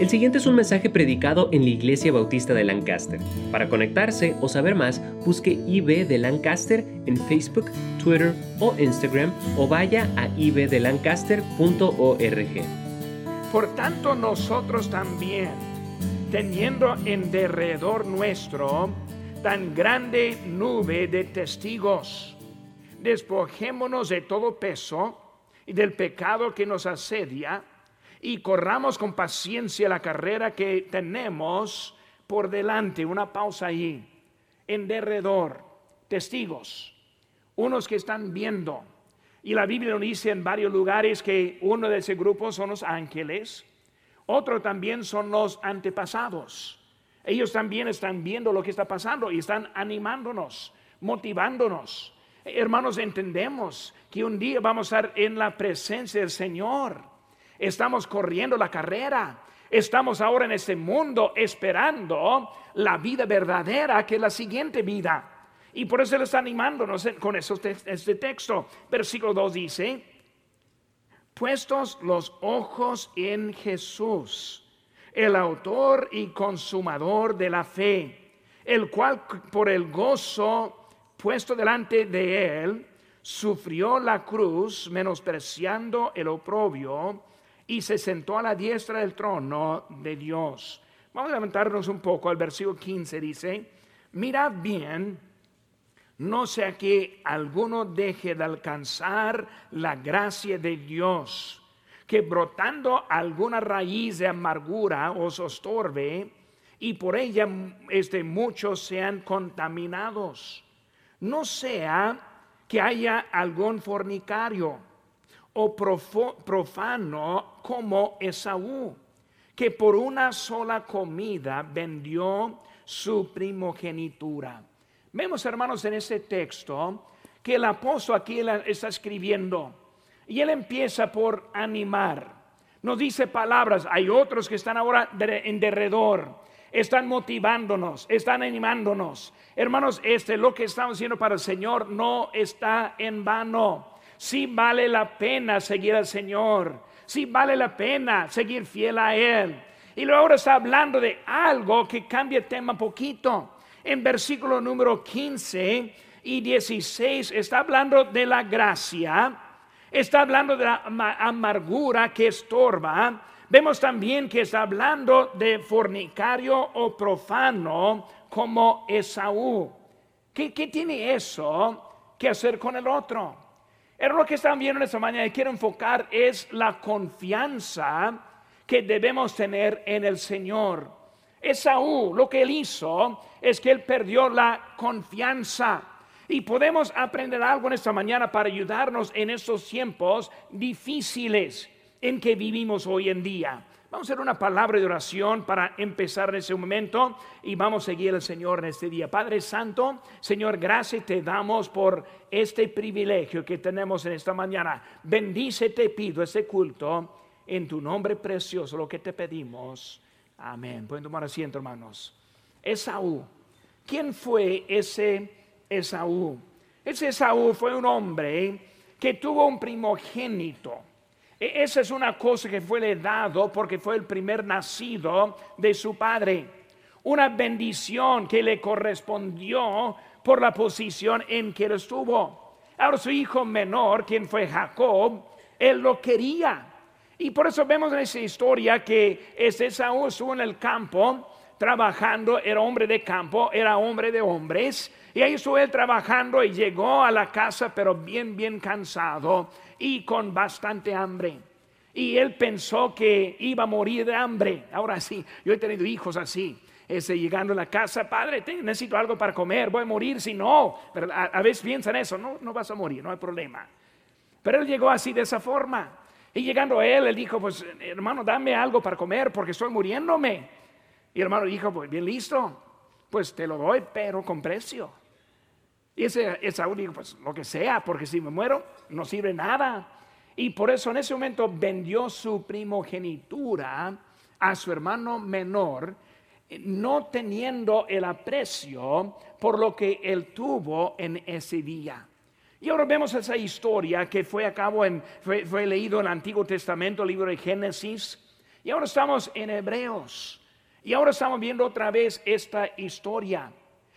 El siguiente es un mensaje predicado en la Iglesia Bautista de Lancaster. Para conectarse o saber más, busque IB de Lancaster en Facebook, Twitter o Instagram o vaya a ibdelancaster.org. Por tanto, nosotros también, teniendo en derredor nuestro tan grande nube de testigos, despojémonos de todo peso y del pecado que nos asedia y corramos con paciencia la carrera que tenemos por delante. Una pausa ahí. En derredor, testigos, unos que están viendo. Y la Biblia nos dice en varios lugares que uno de ese grupo son los ángeles, otro también son los antepasados. Ellos también están viendo lo que está pasando y están animándonos, motivándonos. Hermanos, entendemos que un día vamos a estar en la presencia del Señor Estamos corriendo la carrera. Estamos ahora en este mundo esperando la vida verdadera que es la siguiente vida. Y por eso le está animándonos con este texto. Versículo 2 dice, puestos los ojos en Jesús, el autor y consumador de la fe, el cual por el gozo puesto delante de él, sufrió la cruz, menospreciando el oprobio y se sentó a la diestra del trono de Dios. Vamos a levantarnos un poco al versículo 15, dice, mirad bien, no sea que alguno deje de alcanzar la gracia de Dios, que brotando alguna raíz de amargura os estorbe y por ella este, muchos sean contaminados. No sea que haya algún fornicario o profano como Esaú, que por una sola comida vendió su primogenitura. Vemos, hermanos, en ese texto que el apóstol aquí está escribiendo y él empieza por animar. Nos dice palabras, hay otros que están ahora en derredor, están motivándonos, están animándonos. Hermanos, este lo que estamos haciendo para el Señor no está en vano si vale la pena seguir al Señor, si vale la pena seguir fiel a Él. Y luego ahora está hablando de algo que cambia el tema poquito. En versículo número 15 y 16 está hablando de la gracia, está hablando de la amargura que estorba. Vemos también que está hablando de fornicario o profano como Esaú. ¿Qué, qué tiene eso que hacer con el otro? Pero lo que están viendo esta mañana y quiero enfocar es la confianza que debemos tener en el Señor. Esaú, lo que él hizo es que él perdió la confianza. Y podemos aprender algo en esta mañana para ayudarnos en estos tiempos difíciles en que vivimos hoy en día. Vamos a hacer una palabra de oración para empezar en ese momento y vamos a seguir al Señor en este día. Padre Santo, Señor, gracias te damos por este privilegio que tenemos en esta mañana. Bendice, te pido este culto en tu nombre precioso, lo que te pedimos. Amén. Pueden tomar asiento, hermanos. Esaú. ¿Quién fue ese Esaú? Ese Esaú fue un hombre que tuvo un primogénito esa es una cosa que fue le dado porque fue el primer nacido de su padre. Una bendición que le correspondió por la posición en que él estuvo. Ahora su hijo menor, quien fue Jacob, él lo quería. Y por eso vemos en esa historia que ese Saúl estuvo en el campo trabajando, era hombre de campo, era hombre de hombres. Y ahí estuvo él trabajando y llegó a la casa, pero bien, bien cansado y con bastante hambre. Y él pensó que iba a morir de hambre. Ahora sí, yo he tenido hijos así. Ese, llegando a la casa, padre, necesito algo para comer, voy a morir si no. Pero a, veces piensan eso, no, no vas a morir, no hay problema. Pero él llegó así de esa forma. Y llegando a él, él dijo, pues hermano, dame algo para comer porque estoy muriéndome. Y el hermano dijo, pues bien listo, pues te lo doy, pero con precio. Y ese Esaú dijo, pues lo que sea, porque si me muero no sirve nada. Y por eso en ese momento vendió su primogenitura a su hermano menor, no teniendo el aprecio por lo que él tuvo en ese día. Y ahora vemos esa historia que fue a cabo en, fue, fue leído en el Antiguo Testamento, el libro de Génesis, Y ahora estamos en Hebreos. Y ahora estamos viendo otra vez esta historia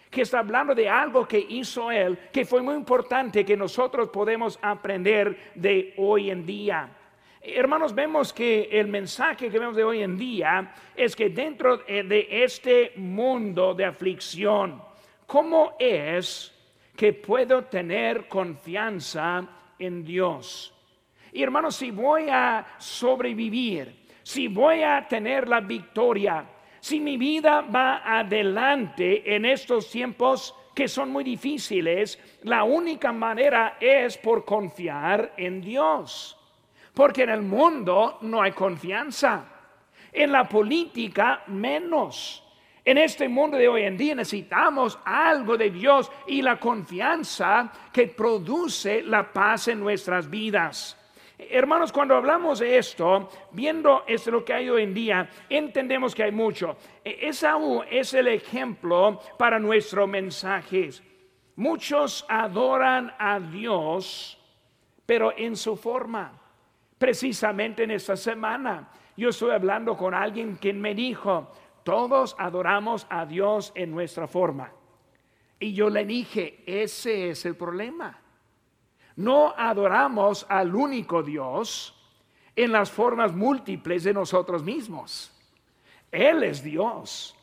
que está hablando de algo que hizo él, que fue muy importante, que nosotros podemos aprender de hoy en día. Hermanos, vemos que el mensaje que vemos de hoy en día es que dentro de este mundo de aflicción, ¿cómo es que puedo tener confianza en Dios? Y hermanos, si voy a sobrevivir, si voy a tener la victoria, si mi vida va adelante en estos tiempos que son muy difíciles, la única manera es por confiar en Dios. Porque en el mundo no hay confianza. En la política menos. En este mundo de hoy en día necesitamos algo de Dios y la confianza que produce la paz en nuestras vidas. Hermanos, cuando hablamos de esto, viendo esto lo que hay hoy en día, entendemos que hay mucho. E, Esaú es el ejemplo para nuestros mensajes. Muchos adoran a Dios, pero en su forma. Precisamente en esta semana yo estoy hablando con alguien que me dijo, todos adoramos a Dios en nuestra forma. Y yo le dije, ese es el problema. No adoramos al único Dios en las formas múltiples de nosotros mismos. Él es Dios.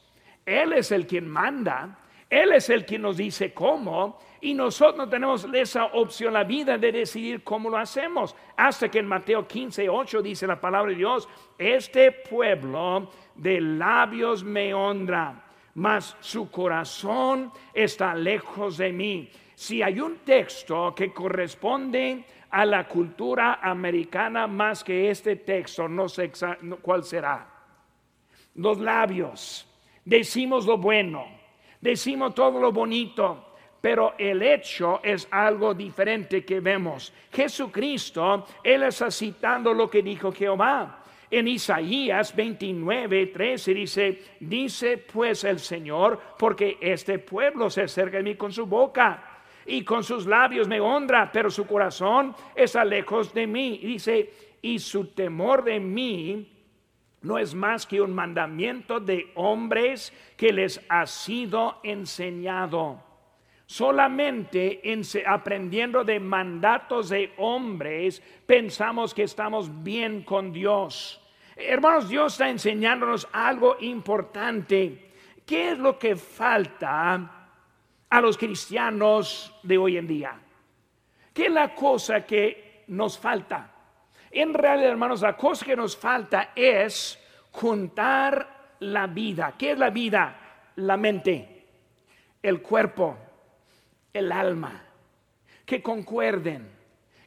Él es el quien manda. Él es el quien nos dice cómo y nosotros tenemos esa opción, la vida de decidir cómo lo hacemos. Hasta que en Mateo 15, 8 dice la palabra de Dios, este pueblo de labios me honra, mas su corazón está lejos de mí. Si hay un texto que corresponde a la cultura americana más que este texto, no sé cuál será. Los labios, decimos lo bueno, decimos todo lo bonito, pero el hecho es algo diferente que vemos. Jesucristo, Él está citando lo que dijo Jehová. En Isaías 29, 13 dice, dice pues el Señor, porque este pueblo se acerca de mí con su boca y con sus labios me honra, pero su corazón está lejos de mí. Y dice, y su temor de mí no es más que un mandamiento de hombres que les ha sido enseñado. Solamente en, aprendiendo de mandatos de hombres pensamos que estamos bien con Dios. Hermanos, Dios está enseñándonos algo importante. ¿Qué es lo que falta a los cristianos de hoy en día? ¿Qué es la cosa que nos falta? En realidad, hermanos, la cosa que nos falta es juntar la vida. ¿Qué es la vida? La mente, el cuerpo, el alma, que concuerden,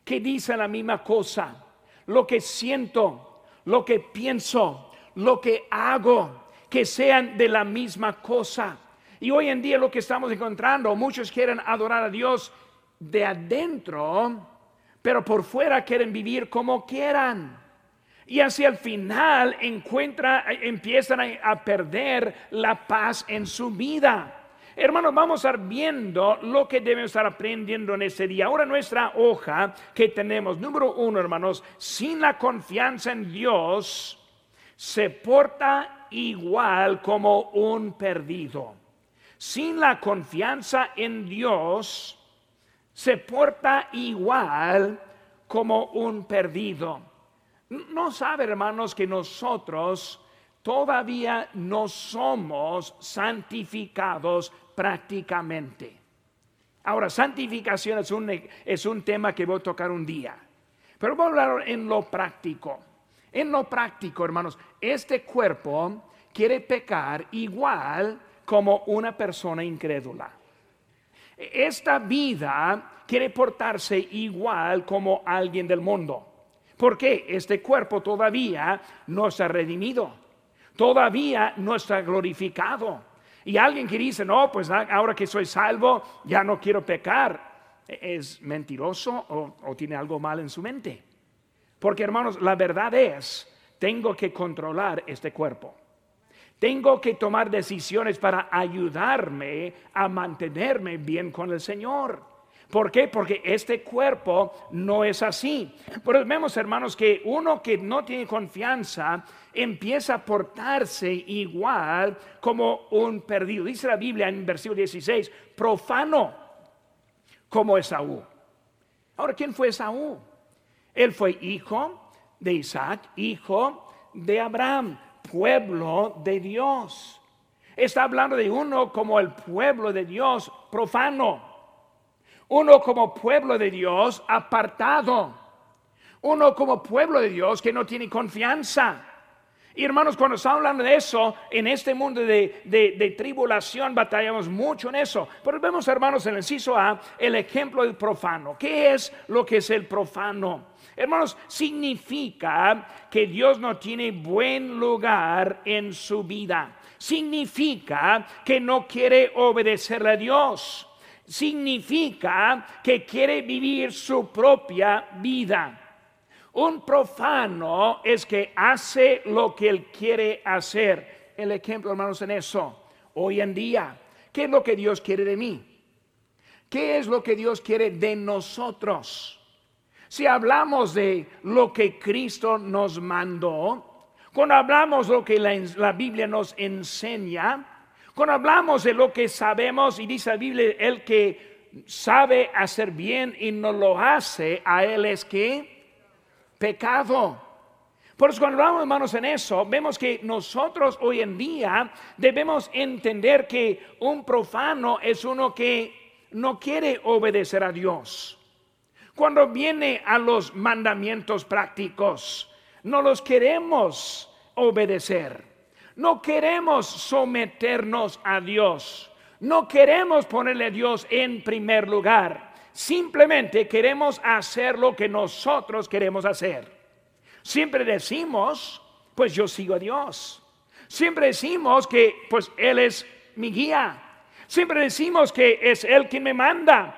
que dicen la misma cosa, lo que siento, lo que pienso, lo que hago, que sean de la misma cosa. Y hoy en día lo que estamos encontrando, muchos quieren adorar a Dios de adentro, pero por fuera quieren vivir como quieran. Y así al final encuentra, empiezan a perder la paz en su vida. Hermanos, vamos a estar viendo lo que debemos estar aprendiendo en este día. Ahora nuestra hoja que tenemos, número uno, hermanos, sin la confianza en Dios, se porta igual como un perdido. Sin la confianza en Dios, se porta igual como un perdido. No sabe, hermanos, que nosotros todavía no somos santificados prácticamente. Ahora, santificación es un, es un tema que voy a tocar un día, pero voy a hablar en lo práctico. En lo práctico, hermanos, este cuerpo quiere pecar igual como una persona incrédula. Esta vida quiere portarse igual como alguien del mundo. Porque este cuerpo todavía no está redimido, todavía no está glorificado. Y alguien que dice, no, pues ah, ahora que soy salvo, ya no quiero pecar, ¿es mentiroso o, tiene algo mal en su mente? Porque hermanos, la verdad es, tengo que controlar este cuerpo. Tengo que tomar decisiones para ayudarme a mantenerme bien con el Señor. ¿Por qué? Porque este cuerpo no es así. Pero vemos, hermanos, que uno que no tiene confianza empieza a portarse igual como un perdido. Dice la Biblia en versículo 16, profano como Esaú. Ahora, ¿quién fue Esaú? Él fue hijo de Isaac, hijo de Abraham, pueblo de Dios. Está hablando de uno como el pueblo de Dios profano uno como pueblo de Dios apartado. Uno como pueblo de Dios que no tiene confianza. Y hermanos, cuando estamos hablando de eso, en este mundo de, tribulación batallamos mucho en eso. Pero vemos, hermanos, en el inciso A, el ejemplo del profano. ¿Qué es lo que es el profano? Hermanos, significa que Dios no tiene buen lugar en su vida. Significa que no quiere obedecerle a Dios significa que quiere vivir su propia vida. Un profano es que hace lo que él quiere hacer. El ejemplo, hermanos, en eso. Hoy en día, ¿qué es lo que Dios quiere de mí? ¿Qué es lo que Dios quiere de nosotros? Si hablamos de lo que Cristo nos mandó, cuando hablamos de lo que la, la Biblia nos enseña, cuando hablamos de lo que sabemos, y dice la Biblia, el que sabe hacer bien y no lo hace, a él es que pecado. Por eso cuando hablamos, hermanos, en eso, vemos que nosotros hoy en día debemos entender que un profano es uno que no quiere obedecer a Dios. Cuando viene a los mandamientos prácticos, no los queremos obedecer. No queremos someternos a Dios. No queremos ponerle a Dios en primer lugar. Simplemente queremos hacer lo que nosotros queremos hacer. Siempre decimos, pues yo sigo a Dios. Siempre decimos que pues Él es mi guía. Siempre decimos que es Él quien me manda.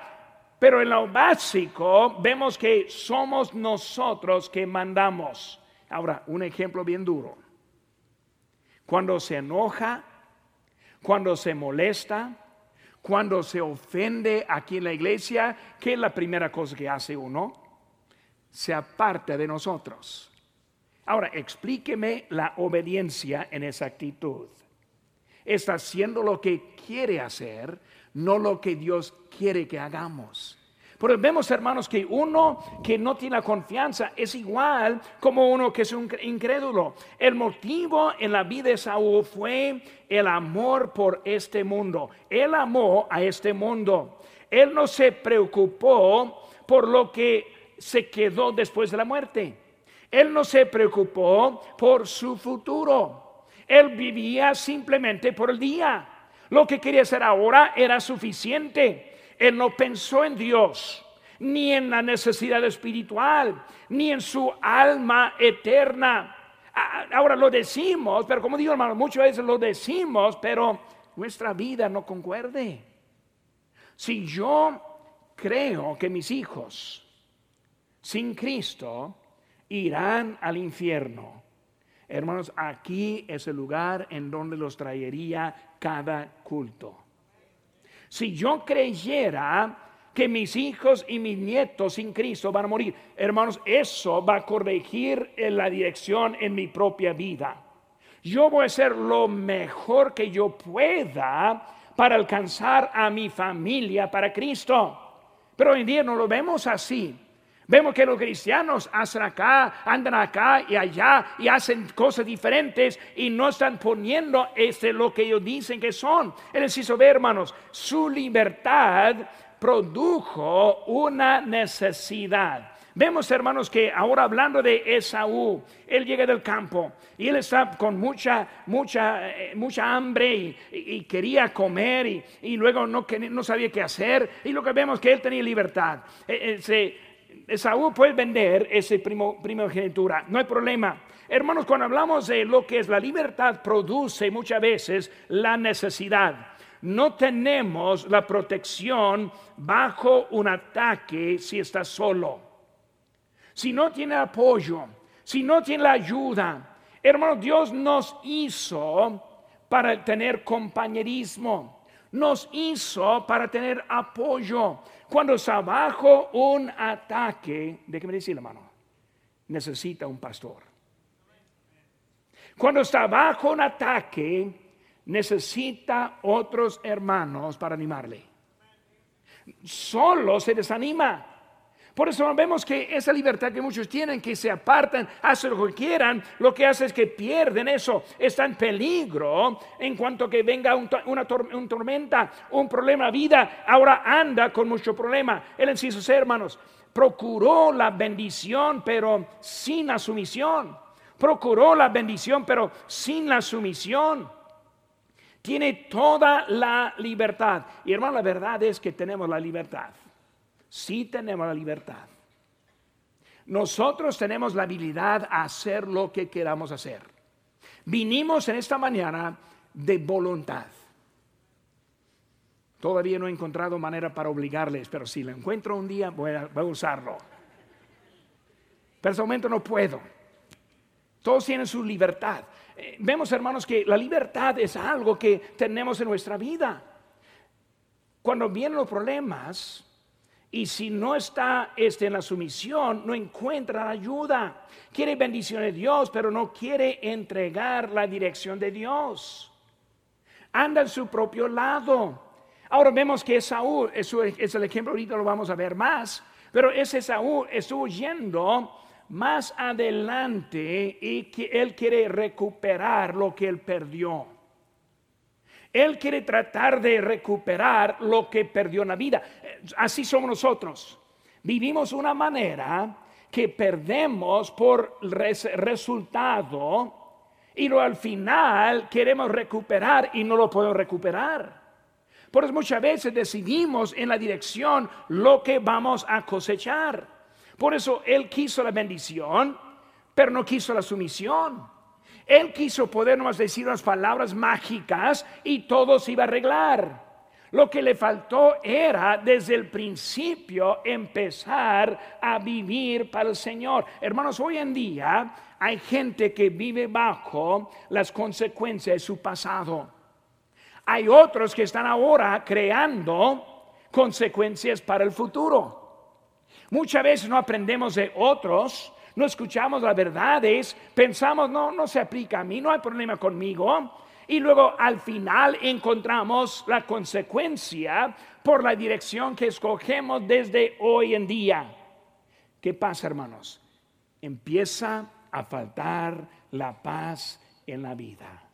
Pero en lo básico vemos que somos nosotros que mandamos. Ahora, un ejemplo bien duro cuando se enoja, cuando se molesta, cuando se ofende aquí en la iglesia, ¿qué es la primera cosa que hace uno? Se aparta de nosotros. Ahora, explíqueme la obediencia en esa actitud. Está haciendo lo que quiere hacer, no lo que Dios quiere que hagamos. Pero vemos, hermanos, que uno que no tiene la confianza es igual como uno que es un incrédulo. El motivo en la vida de Saúl fue el amor por este mundo. Él amó a este mundo. Él no se preocupó por lo que se quedó después de la muerte. Él no se preocupó por su futuro. Él vivía simplemente por el día. Lo que quería hacer ahora era suficiente. Él no pensó en Dios, ni en la necesidad espiritual, ni en su alma eterna. Ahora lo decimos, pero como digo hermano, muchas veces lo decimos, pero nuestra vida no concuerde. Si yo creo que mis hijos sin Cristo irán al infierno, hermanos, aquí es el lugar en donde los traería cada culto. Si yo creyera que mis hijos y mis nietos sin Cristo van a morir, hermanos, eso va a corregir en la dirección en mi propia vida. Yo voy a hacer lo mejor que yo pueda para alcanzar a mi familia para Cristo. Pero hoy en día no lo vemos así. Vemos que los cristianos hacen acá, andan acá y allá y hacen cosas diferentes y no están poniendo este lo que ellos dicen que son. Él les hizo hermanos, su libertad produjo una necesidad. Vemos, hermanos, que ahora hablando de Esaú, él llega del campo y él está con mucha, mucha, eh, mucha hambre y, quería comer y, luego no, no, sabía qué hacer. Y lo que vemos que él tenía libertad. Eh, eh, se, Esaú puede vender ese primo, primogenitura, no hay problema. Hermanos, cuando hablamos de lo que es la libertad, produce muchas veces la necesidad. No tenemos la protección bajo un ataque si está solo. Si no tiene apoyo, si no tiene la ayuda. Hermanos, Dios nos hizo para tener compañerismo. Nos hizo para tener apoyo. Cuando está bajo un ataque, déjeme decir, hermano, necesita un pastor. Cuando está bajo un ataque, necesita otros hermanos para animarle. Solo se desanima. Por eso vemos que esa libertad que muchos tienen, que se apartan, hacen lo que quieran, lo que hace es que pierden eso, está en peligro en cuanto que venga una tormenta, un problema vida, ahora anda con mucho problema. El inciso hermanos, procuró la bendición, pero sin la sumisión. Procuró la bendición, pero sin la sumisión. Tiene toda la libertad. Y hermano, la verdad es que tenemos la libertad. Sí tenemos la libertad. Nosotros tenemos la habilidad a hacer lo que queramos hacer. Vinimos en esta mañana de voluntad. Todavía no he encontrado manera para obligarles, pero si lo encuentro un día voy a, usarlo. Pero en este momento no puedo. Todos tienen su libertad. Eh, vemos, hermanos, que la libertad es algo que tenemos en nuestra vida. Cuando vienen los problemas, y si no está este, en la sumisión, no encuentra ayuda. Quiere bendición de Dios, pero no quiere entregar la dirección de Dios. Anda en su propio lado. Ahora vemos que Saúl, es, es el ejemplo, ahorita lo vamos a ver más, pero ese Saúl estuvo yendo más adelante y que él quiere recuperar lo que él perdió. Él quiere tratar de recuperar lo que perdió en la vida. Así somos nosotros. Vivimos una manera que perdemos por resultado y lo al final queremos recuperar y no lo podemos recuperar. Por eso muchas veces decidimos en la dirección lo que vamos a cosechar. Por eso Él quiso la bendición, pero no quiso la sumisión. Él quiso podernos decir unas palabras mágicas y todo se iba a arreglar. Lo que le faltó era desde el principio empezar a vivir para el Señor. Hermanos, hoy en día hay gente que vive bajo las consecuencias de su pasado. Hay otros que están ahora creando consecuencias para el futuro. Muchas veces no aprendemos de otros, no escuchamos las verdades, pensamos, no, no se aplica a mí, no hay problema conmigo. Y luego al final encontramos la consecuencia por la dirección que escogemos desde hoy en día. ¿Qué pasa, hermanos? Empieza a faltar la paz en la vida.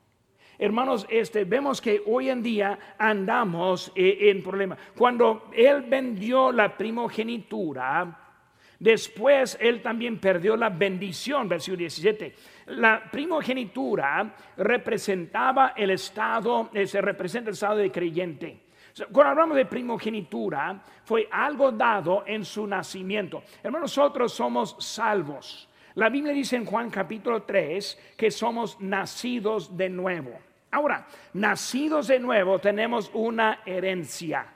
Hermanos, este, vemos que hoy en día andamos eh, en problema. Cuando él vendió la primogenitura, después él también perdió la bendición, versículo 17. La primogenitura representaba el estado, eh, se representa el estado de creyente. Cuando hablamos de primogenitura, fue algo dado en su nacimiento. Hermanos, nosotros somos salvos. La Biblia dice en Juan capítulo 3 que somos nacidos de nuevo. Ahora, nacidos de nuevo tenemos una herencia.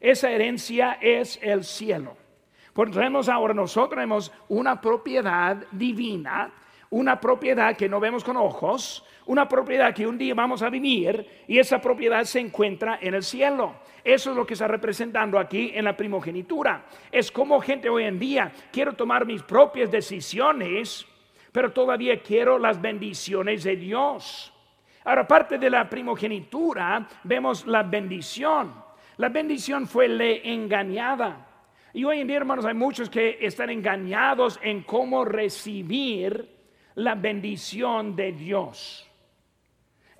Esa herencia es el cielo. Tenemos ahora nosotros tenemos una propiedad divina, una propiedad que no vemos con ojos, una propiedad que un día vamos a vivir y esa propiedad se encuentra en el cielo. Eso es lo que está representando aquí en la primogenitura. Es como gente hoy en día, quiero tomar mis propias decisiones, pero todavía quiero las bendiciones de Dios. Ahora, aparte de la primogenitura, vemos la bendición. La bendición fue le engañada. Y hoy en día, hermanos, hay muchos que están engañados en cómo recibir la bendición de Dios.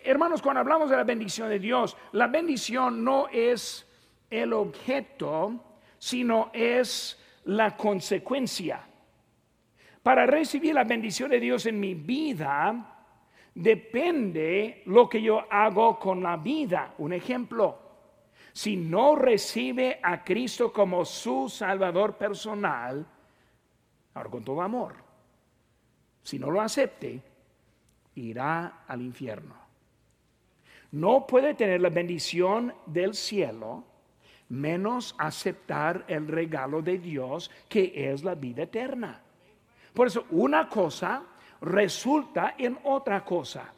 Hermanos, cuando hablamos de la bendición de Dios, la bendición no es el objeto, sino es la consecuencia. Para recibir la bendición de Dios en mi vida, depende lo que yo hago con la vida. Un ejemplo, si no recibe a Cristo como su Salvador personal, ahora con todo amor, si no lo acepte, irá al infierno. No puede tener la bendición del cielo menos aceptar el regalo de Dios que es la vida eterna. Por eso, una cosa resulta en otra cosa.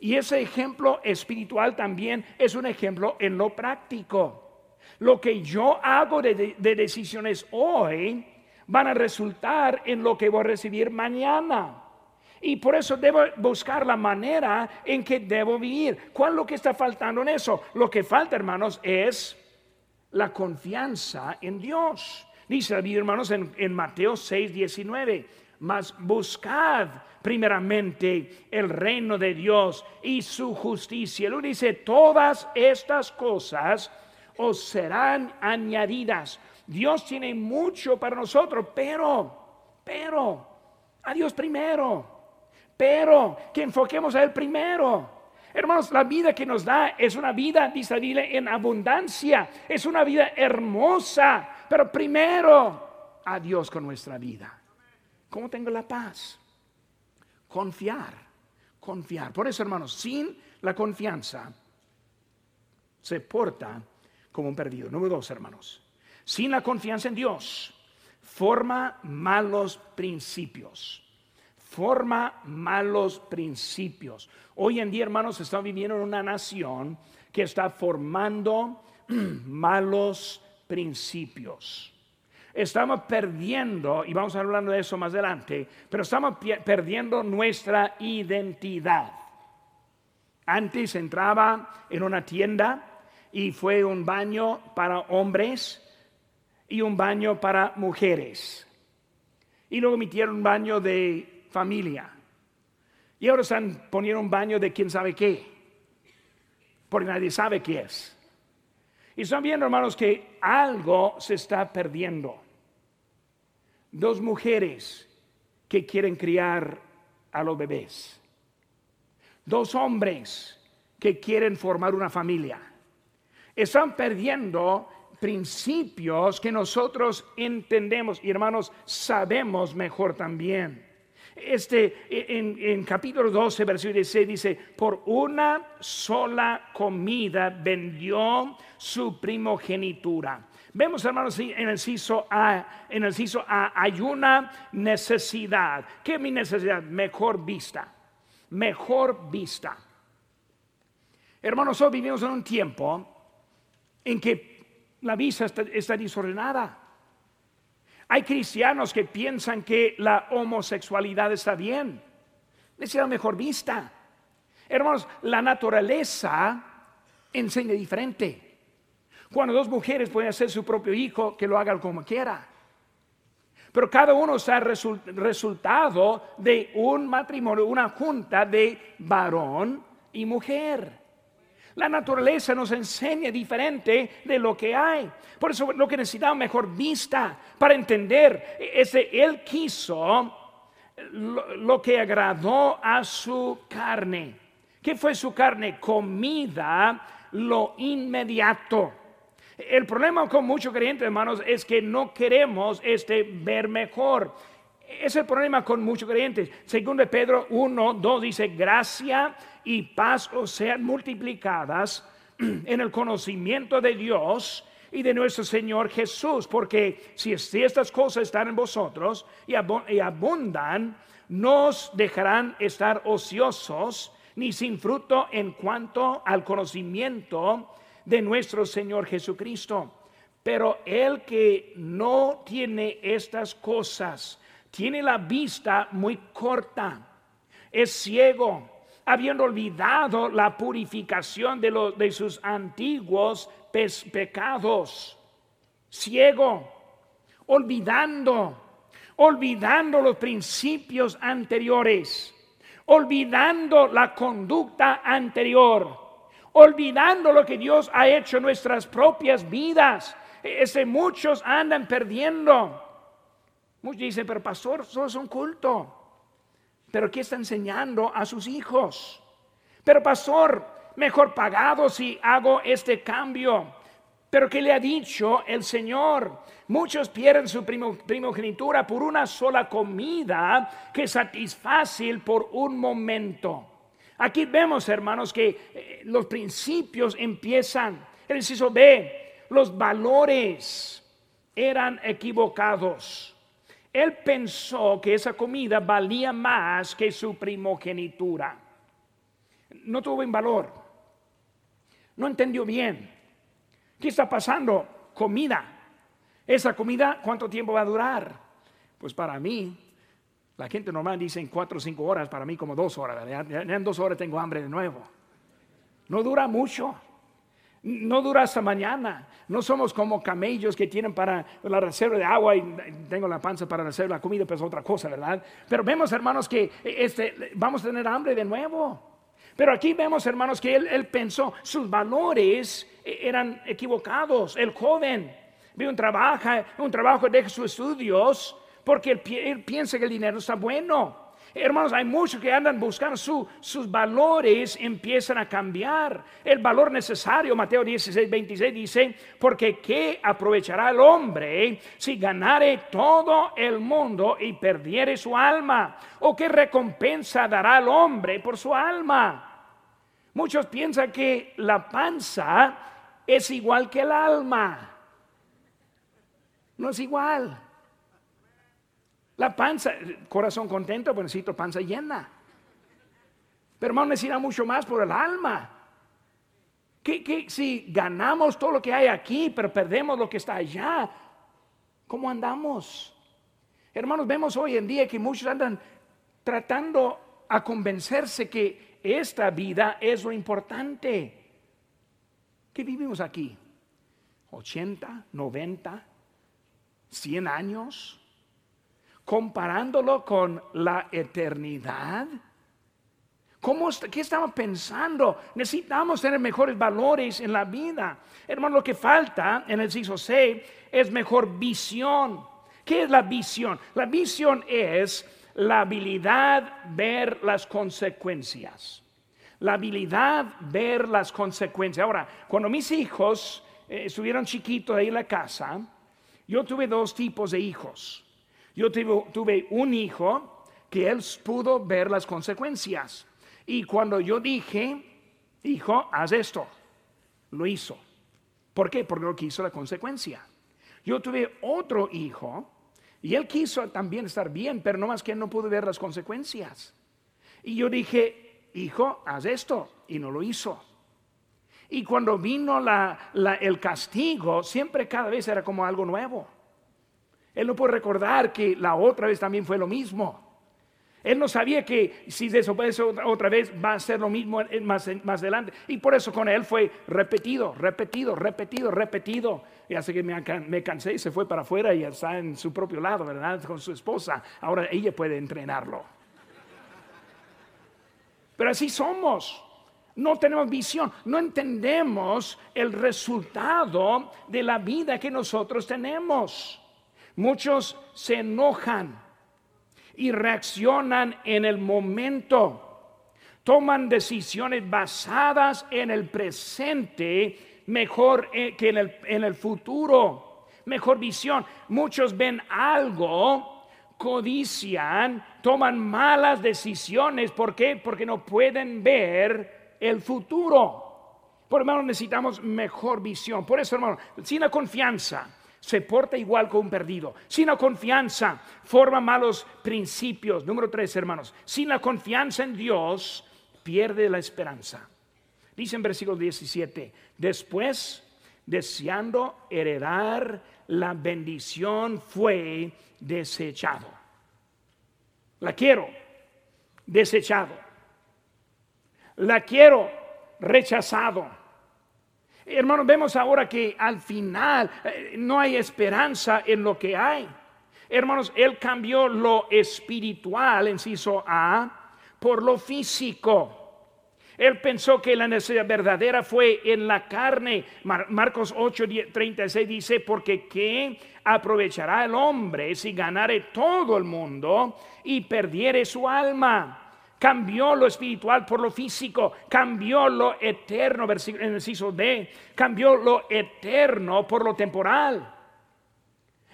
Y ese ejemplo espiritual también es un ejemplo en lo práctico. Lo que yo hago de, de decisiones hoy van a resultar en lo que voy a recibir mañana. Y por eso debo buscar la manera en que debo vivir. ¿Cuál es lo que está faltando en eso? Lo que falta, hermanos, es la confianza en Dios. Dice la hermanos, en Mateo 6, 19. Mas buscad primeramente el reino de Dios y su justicia. Luego dice, todas estas cosas os serán añadidas. Dios tiene mucho para nosotros, pero, pero, a Dios primero pero que enfoquemos a Él primero. Hermanos, la vida que nos da es una vida, dice en abundancia, es una vida hermosa, pero primero a Dios con nuestra vida. ¿Cómo tengo la paz? Confiar, confiar. Por eso, hermanos, sin la confianza se porta como un perdido. Número dos, hermanos. Sin la confianza en Dios, forma malos principios forma malos principios. Hoy en día, hermanos, estamos viviendo en una nación que está formando malos principios. Estamos perdiendo, y vamos a hablar de eso más adelante, pero estamos perdiendo nuestra identidad. Antes entraba en una tienda y fue un baño para hombres y un baño para mujeres. Y luego emitieron un baño de familia. Y ahora están poniendo un baño de quién sabe qué, porque nadie sabe qué es. Y están viendo, hermanos, que algo se está perdiendo. Dos mujeres que quieren criar a los bebés. Dos hombres que quieren formar una familia. Están perdiendo principios que nosotros entendemos y hermanos sabemos mejor también. Este, en, capítulo 12, versículo 16 dice, por una sola comida vendió su primogenitura. Vemos, hermanos, en el ciso A, en el hay una necesidad. ¿Qué es mi necesidad? Mejor vista. Mejor vista. Hermanos, hoy vivimos en un tiempo en que la vista está, está desordenada. Hay cristianos que piensan que la homosexualidad está bien. Necesita mejor vista. Hermanos, la naturaleza enseña diferente. Cuando dos mujeres pueden hacer su propio hijo, que lo hagan como quiera. Pero cada uno está resultado de un matrimonio, una junta de varón y mujer. La naturaleza nos enseña diferente de lo que hay. Por eso lo que necesitamos mejor vista para entender es que Él quiso lo, que agradó a su carne. ¿Qué fue su carne? Comida, lo inmediato. El problema con muchos creyentes, hermanos, es que no queremos este, ver mejor. Es el problema con muchos creyentes. Según de Pedro 1, 2 dice, gracia y paz os sean multiplicadas en el conocimiento de Dios y de nuestro Señor Jesús, porque si, estas cosas están en vosotros y, abundan, nos dejarán estar ociosos ni sin fruto en cuanto al conocimiento de nuestro Señor Jesucristo. Pero el que no tiene estas cosas, tiene la vista muy corta, es ciego habiendo olvidado la purificación de, de sus antiguos pecados, ciego, olvidando, olvidando los principios anteriores, olvidando la conducta anterior, olvidando lo que Dios ha hecho en nuestras propias vidas. Ese muchos andan perdiendo. Muchos dicen, pero pastor, solo es un culto. Pero ¿qué está enseñando a sus hijos? Pero pastor, mejor pagado si hago este cambio. Pero ¿qué le ha dicho el Señor? Muchos pierden su primogenitura por una sola comida que satisface por un momento. Aquí vemos, hermanos, que eh, los principios empiezan. El inciso B, los valores eran equivocados. Él pensó que esa comida valía más que su primogenitura. No tuvo en valor. No entendió bien ¿Qué está pasando? Comida. ¿Esa comida cuánto tiempo va a durar? Pues para mí, la gente normal dice en cuatro o cinco horas, para mí como dos horas. en dos horas tengo hambre de nuevo. No dura mucho. No dura hasta mañana. No somos como camellos que tienen para la reserva de agua y tengo la panza para la reserva de comida, pues es otra cosa, ¿verdad? Pero vemos, hermanos, que este, vamos a tener hambre de nuevo. Pero aquí vemos, hermanos, que él, pensó, sus valores eran equivocados. El joven ve un trabajo, un trabajo, deja sus estudios porque él piensa que el dinero está bueno. Hermanos, hay muchos que andan buscando sus valores, empiezan a cambiar. El valor necesario, Mateo 16, 26 dice, porque ¿qué aprovechará el hombre si ganare todo el mundo y perdiere su alma? ¿O qué recompensa dará el hombre por su alma? Muchos piensan que la panza es igual que el alma. No es igual. La panza, corazón contento, pues necesito panza llena. Pero hermano, necesita mucho más por el alma. ¿Qué, si ganamos todo lo que hay aquí, pero perdemos lo que está allá? ¿Cómo andamos? Hermanos, vemos hoy en día que muchos andan tratando a convencerse que esta vida es lo importante. ¿Qué vivimos aquí? ¿80, 90, 100 años? Comparándolo con la eternidad? ¿Cómo, ¿Qué estamos pensando? Necesitamos tener mejores valores en la vida. Hermano, lo que falta en el CISO C es mejor visión. ¿Qué es la visión? La visión es la habilidad ver las consecuencias. La habilidad ver las consecuencias. Ahora, cuando mis hijos eh, estuvieron chiquitos ahí en la casa, yo tuve dos tipos de hijos. Yo tuve, un hijo que él pudo ver las consecuencias. Y cuando yo dije, hijo, haz esto, lo hizo. ¿Por qué? Porque no quiso la consecuencia. Yo tuve otro hijo y él quiso también estar bien, pero no más que él no pudo ver las consecuencias. Y yo dije, hijo, haz esto, y no lo hizo. Y cuando vino el castigo, siempre cada vez era como algo nuevo. Él no puede recordar que la otra vez también fue lo mismo. Él no sabía que si desobedece otra vez va a ser lo mismo más, más adelante. Y por eso con él fue repetido, repetido, repetido, repetido. Y así que me, me cansé y se fue para afuera y está en su propio lado, ¿verdad? Con su esposa. Ahora ella puede entrenarlo. Pero así somos. No tenemos visión, no entendemos el resultado de la vida que nosotros tenemos. Muchos se enojan y reaccionan en el momento. Toman decisiones basadas en el presente mejor eh, que en el, en el futuro. Mejor visión. Muchos ven algo, codician, toman malas decisiones. ¿Por qué? Porque no pueden ver el futuro. Por hermano, necesitamos mejor visión. Por eso, hermano, sin la confianza se porta igual con un perdido. Sin la confianza, forma malos principios. Número tres, hermanos. Sin la confianza en Dios, pierde la esperanza. Dice en versículo 17, después, deseando heredar la bendición, fue desechado. La quiero, desechado. La quiero, rechazado. Hermanos, vemos ahora que al final eh, no hay esperanza en lo que hay. Hermanos, Él cambió lo espiritual, inciso A, por lo físico. Él pensó que la necesidad verdadera fue en la carne. Marcos 8, 36 dice, porque ¿qué aprovechará el hombre si ganare todo el mundo y perdiere su alma? Cambió lo espiritual por lo físico, cambió lo eterno, en el D, cambió lo eterno por lo temporal.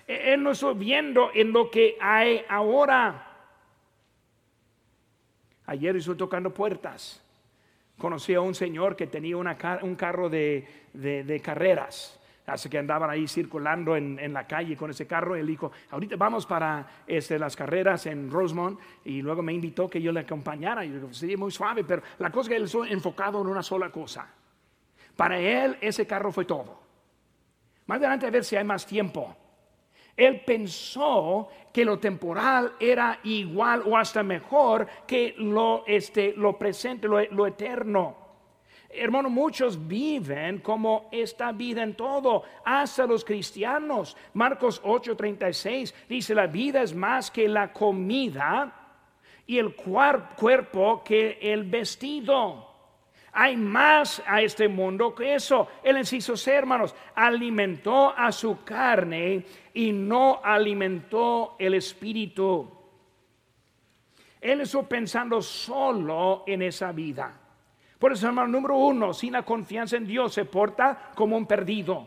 E-, él no está viendo en lo que hay ahora. Ayer estuve tocando puertas. Conocí a un señor que tenía un carro de carreras Así que andaban ahí circulando en, la calle con ese carro. Él dijo, ahorita vamos para este, las carreras en Rosemont. Y luego me invitó que yo le acompañara. Y yo digo, sería muy suave, pero la cosa es que él estuvo enfocado en una sola cosa. Para él ese carro fue todo. Más adelante a ver si hay más tiempo. Él pensó que lo temporal era igual o hasta mejor que lo, este, lo presente, lo, lo eterno. Hermano, muchos viven como esta vida en todo, hasta los cristianos. Marcos 8:36 dice, la vida es más que la comida y el cuerpo que el vestido. Hay más a este mundo que eso. El inciso C, hermanos, alimentó a su carne y no alimentó el espíritu. Él estuvo pensando solo en esa vida. Por eso, hermano, número uno, sin la confianza en Dios se porta como un perdido.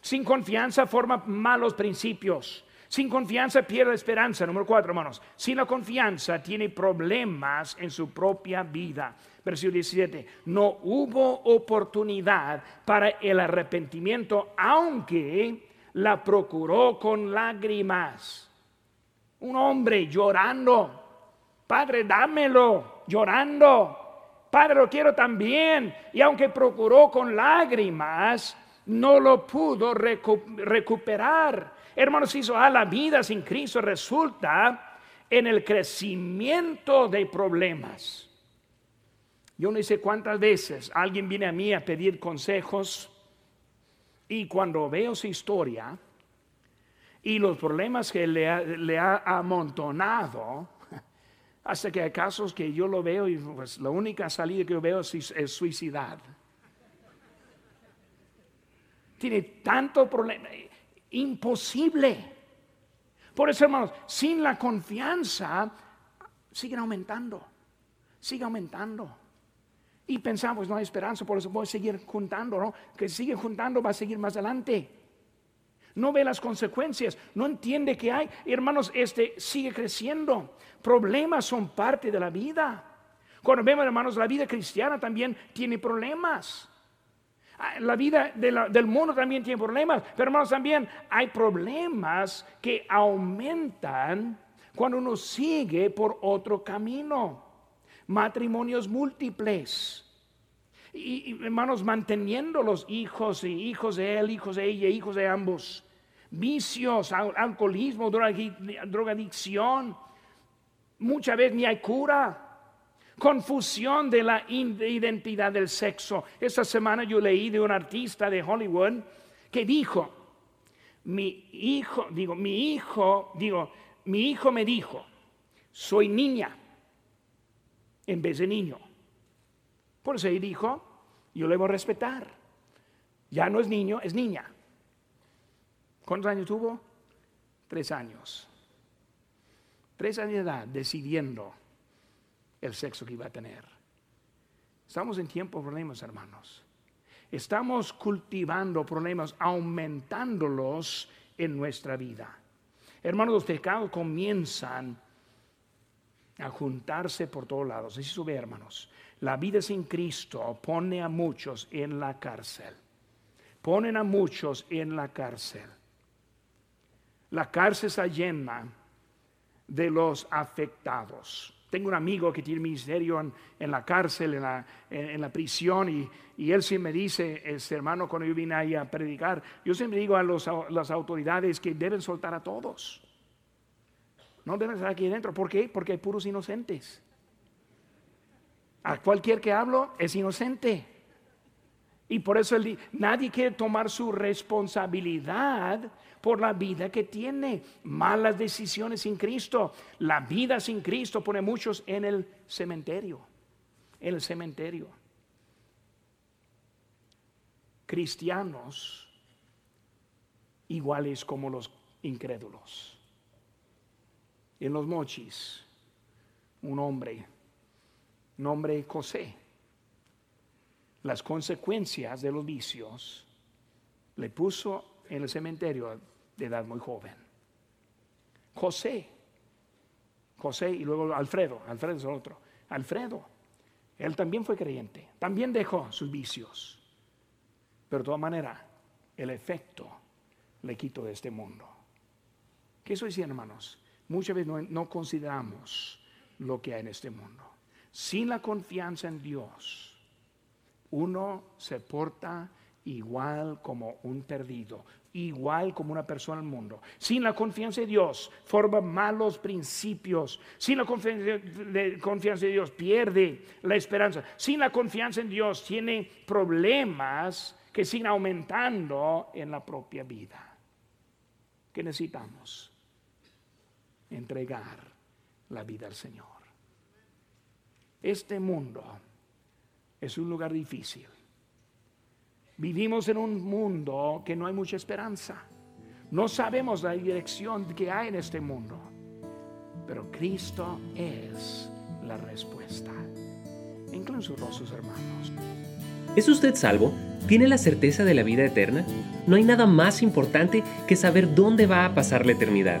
Sin confianza forma malos principios. Sin confianza pierde esperanza. Número cuatro, hermanos. Sin la confianza tiene problemas en su propia vida. Versículo 17. No hubo oportunidad para el arrepentimiento, aunque la procuró con lágrimas. Un hombre llorando. Padre, dámelo. Llorando. Padre, lo quiero también. Y aunque procuró con lágrimas, no lo pudo recuperar. Hermanos, hizo a la vida sin Cristo resulta en el crecimiento de problemas. Yo no sé cuántas veces alguien viene a mí a pedir consejos y cuando veo su historia y los problemas que le ha, amontonado, hasta que hay casos que yo lo veo y pues la única salida que yo veo es, es suicidad. Tiene tanto problema, imposible. Por eso, hermanos, sin la confianza, siguen aumentando, sigue aumentando. Y pensamos, no hay esperanza, por eso voy a seguir juntando, ¿no? Que sigue juntando, va a seguir más adelante. No ve las consecuencias, no entiende que hay. Hermanos, este sigue creciendo. Problemas son parte de la vida. Cuando vemos, hermanos, la vida cristiana también tiene problemas. Ah, la vida del mundo también tiene problemas, pero hermanos, también hay problemas que aumentan cuando uno sigue por otro camino matrimonios múltiples. Y, hermanos, manteniendo los hijos y hijos de él, hijos de ella, hijos de ambos. Vicios, alcoholismo, drogadicción. Muchas veces ni hay cura. Confusión de la identidad del sexo. Esta semana yo leí de un artista de Hollywood que dijo, mi hijo, digo, mi hijo, digo, mi hijo me dijo, soy niña en vez de niño. Por él dijo, yo le voy a respetar. Ya no es niño, es niña. ¿Cuántos años tuvo? Tres años. Tres años de edad decidiendo el sexo que iba a tener. Estamos en tiempo de problemas, hermanos. Estamos cultivando problemas, aumentándolos en nuestra vida. Hermanos, los pecados comienzan a juntarse por todos lados. Así sube, hermanos. La vida sin Cristo pone a muchos en la cárcel. Ponen a muchos en la cárcel. La cárcel está llena de los afectados. Tengo un amigo que tiene ministerio en, la cárcel, en la, en, la prisión, y, y, él siempre me dice, este hermano, cuando yo vine ahí a predicar, yo siempre digo a, las autoridades que deben soltar a todos. No deben estar aquí dentro. ¿Por qué? Porque hay puros inocentes. A cualquier que hablo es inocente. Y por eso nadie quiere tomar su responsabilidad por la vida que tiene. Malas decisiones sin Cristo. La vida sin Cristo pone muchos en el cementerio. En el cementerio. Cristianos iguales como los incrédulos en los mochis un hombre, nombre José. Las consecuencias de los vicios le puso en el cementerio de edad muy joven. José, José y luego Alfredo, Alfredo es el otro. Alfredo, él también fue creyente, también dejó sus vicios, pero de todas maneras, el efecto le quitó de este mundo. ¿Qué eso decir, hermanos? muchas veces no, consideramos lo que hay en este mundo. Sin la confianza en Dios, uno se porta igual como un perdido, igual como una persona al mundo. Sin la confianza en Dios, forma malos principios. Sin la confianza en Dios, pierde la esperanza. Sin la confianza en Dios, tiene problemas que siguen aumentando en la propia vida. ¿Qué necesitamos? Entregar la vida al Señor. Este mundo es un lugar difícil. Vivimos en un mundo que no hay mucha esperanza. No sabemos la dirección que hay en este mundo. Pero Cristo es la respuesta. Incluso sus hermanos. ¿Es usted salvo? ¿Tiene la certeza de la vida eterna? No hay nada más importante que saber dónde va a pasar la eternidad.